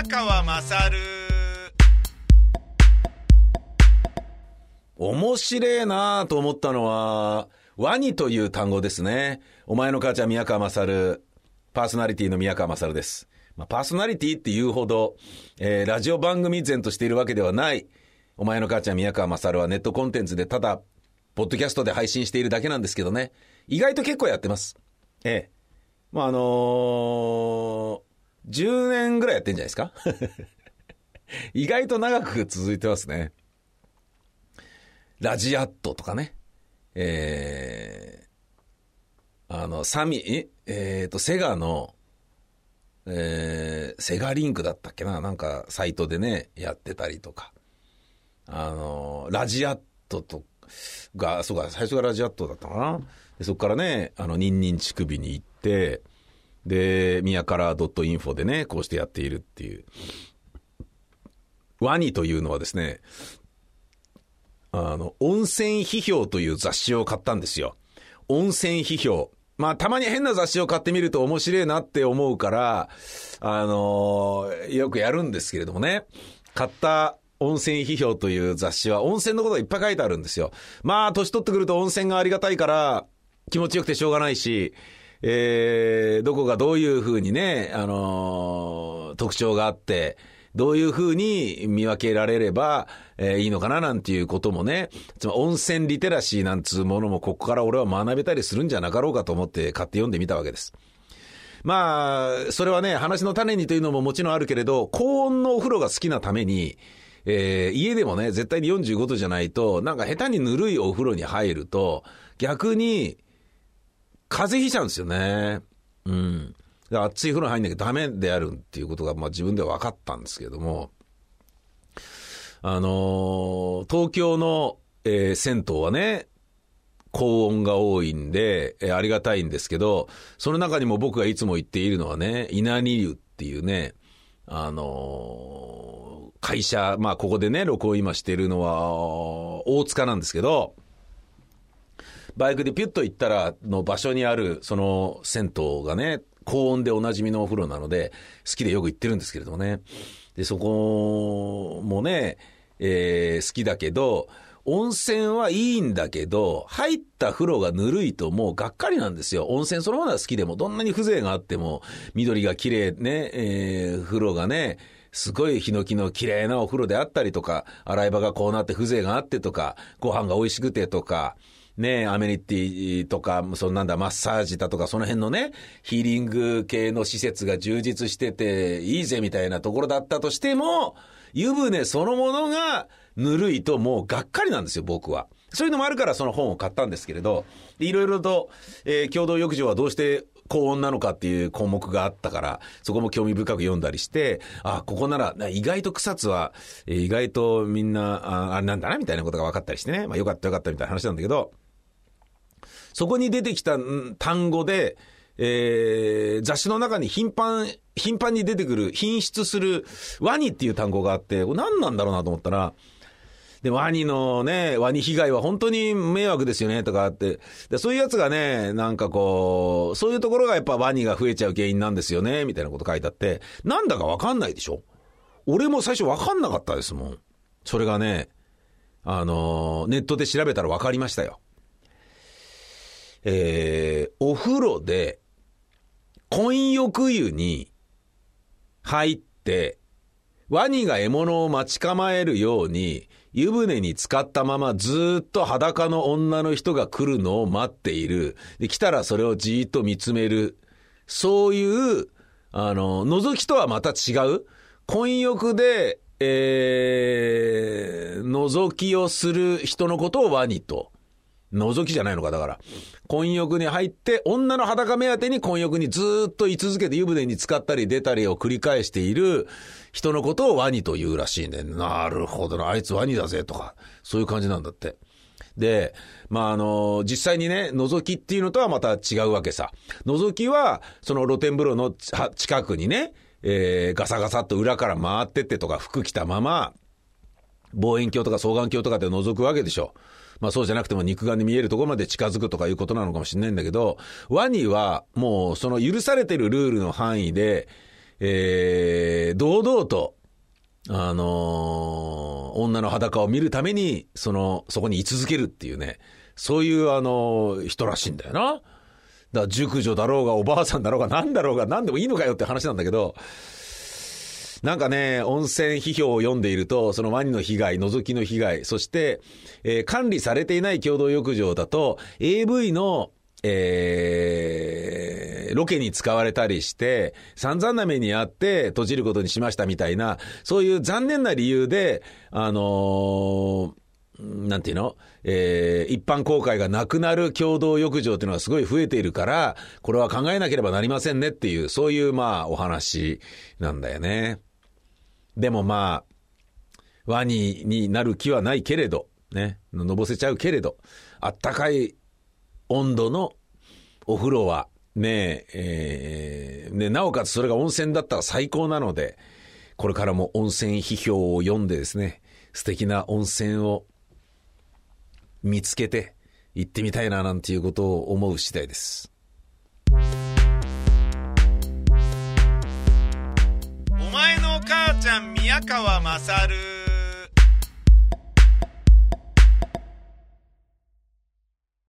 宮川まさる面白いなと思ったのは、ワニという単語ですね。お前の母ちゃん宮川勝、パーソナリティの宮川勝です。まあ、パーソナリティっていうほど、えーラジオ番組前としているわけではない、お前の母ちゃん宮川勝はネットコンテンツでただ、ポッドキャストで配信しているだけなんですけどね。意外と結構やってます。ええ。まあ、あのー、10年ぐらいやってんじゃないですか？意外と長く続いてますね。ラジアットとかね。えー、あの、サミ、ええーと、セガの、えー、セガリンクだったっけな？なんか、サイトでね、やってたりとか。あの、ラジアットと、が、そうか、最初がラジアットだったかな？でそこからね、あの、ニンニン乳首に行って、で、宮から .info でね、こうしてやっているっていう。ワニというのはですね、あの、温泉批評という雑誌を買ったんですよ。温泉批評。まあ、たまに変な雑誌を買ってみると面白いなって思うから、あのよくやるんですけれどもね。買った温泉批評という雑誌は温泉のことがいっぱい書いてあるんですよ。まあ、年取ってくると温泉がありがたいから、気持ちよくてしょうがないし、えー、どこがどういうふうにね、あの特徴があって、どういうふうに見分けられれば、えーいいのかななんていうこともね、つまり温泉リテラシーなんつうものもここから俺は学べたりするんじゃなかろうかと思って買って読んでみたわけです。まあ、それはね、話の種にというのももちろんあるけれど、高温のお風呂が好きなために、えー家でもね、絶対に45度じゃないと、なんか下手にぬるいお風呂に入ると、逆に、風邪ひいちゃうんですよね。うん。だから熱い風呂入んなきゃダメであるっていうことが、まあ自分では分かったんですけども、あのー東京の、えー銭湯はね、高温が多いんで、えーありがたいんですけど、その中にも僕がいつも言っているのはね、稲荷湯っていうね、あのー会社、まあここでね、録音今してるのは、大塚なんですけど、バイクでピュッと行ったらの場所にあるその銭湯がね、高温でおなじみのお風呂なので、好きでよく行ってるんですけれどもね。で、そこもね、えー好きだけど、温泉はいいんだけど、入った風呂がぬるいともうがっかりなんですよ。温泉そのものは好きでも、どんなに風情があっても、緑が綺麗ね、えー風呂がね、すごいヒノキの綺麗なお風呂であったりとか、洗い場がこうなって風情があってとか、ご飯が美味しくてとか、ねアメニティとか、そのなんだ、マッサージだとか、その辺のね、ヒーリング系の施設が充実してて、いいぜみたいなところだったとしても、湯船そのものがぬるいともうがっかりなんですよ、僕は。そういうのもあるからその本を買ったんですけれど、いろいろと、えー共同浴場はどうして高温なのかっていう項目があったから、そこも興味深く読んだりして、あ、ここなら、意外と草津は、意外とみんな、ああれなんだなみたいなことが分かったりしてね、まあよかったよかったみたいな話なんだけど、そこに出てきた単語で、えー雑誌の中に頻繁、頻繁に出てくる、品質するワニっていう単語があって、これ何なんだろうなと思ったら、で、ワニのね、ワニ被害は本当に迷惑ですよね、とかあって。で、そういうやつがね、なんかこう、そういうところがやっぱワニが増えちゃう原因なんですよね、みたいなこと書いてあって、なんだかわかんないでしょ？俺も最初わかんなかったですもん。それがね、あのネットで調べたらわかりましたよ。えー、お風呂で、混浴湯に入って、ワニが獲物を待ち構えるように、湯船に浸かったままずっと裸の女の人が来るのを待っている。で、来たらそれをじーっと見つめる。そういう、あの、覗きとはまた違う。混浴で、えー、覗きをする人のことをワニと。覗きじゃないのか、だから。混浴に入って、女の裸目当てに混浴にずっと居続けて湯船に浸かったり出たりを繰り返している人のことをワニと言うらしいね。なるほどな、あいつワニだぜとか、そういう感じなんだって。で、まあ、あの、実際にね、覗きっていうのとはまた違うわけさ。覗きは、その露天風呂の近くにね、えーガサガサっと裏から回ってってとか服着たまま、望遠鏡とか双眼鏡とかで覗くわけでしょ。まあそうじゃなくても肉眼で見えるところまで近づくとかいうことなのかもしれないんだけど、ワニはもうその許されてるルールの範囲で、えー、堂々と、あのー、女の裸を見るために、その、そこに居続けるっていうね、そういう、あのー、人らしいんだよな。だから熟女だろうが、おばあさんだろうが、なんだろうが、なんでもいいのかよって話なんだけど、なんかね、温泉批評を読んでいると、そのワニの被害、覗きの被害、そして、えー、管理されていない共同浴場だと、AV の、えー、ロケに使われたりして、散々な目にあって閉じることにしましたみたいな、そういう残念な理由で、あのー、なんていうのえー、一般公開がなくなる共同浴場っていうのがすごい増えているから、これは考えなければなりませんねっていう、そういうまあお話なんだよね。でもまあ、ワニになる気はないけれど、ね、のぼせちゃうけれど、あったかい温度のお風呂は、ねえー、ね、なおかつそれが温泉だったら最高なので、これからも温泉批評を読んでですね、素敵な温泉を見つけて行ってみたいななんていうことを思う次第です。宮川勝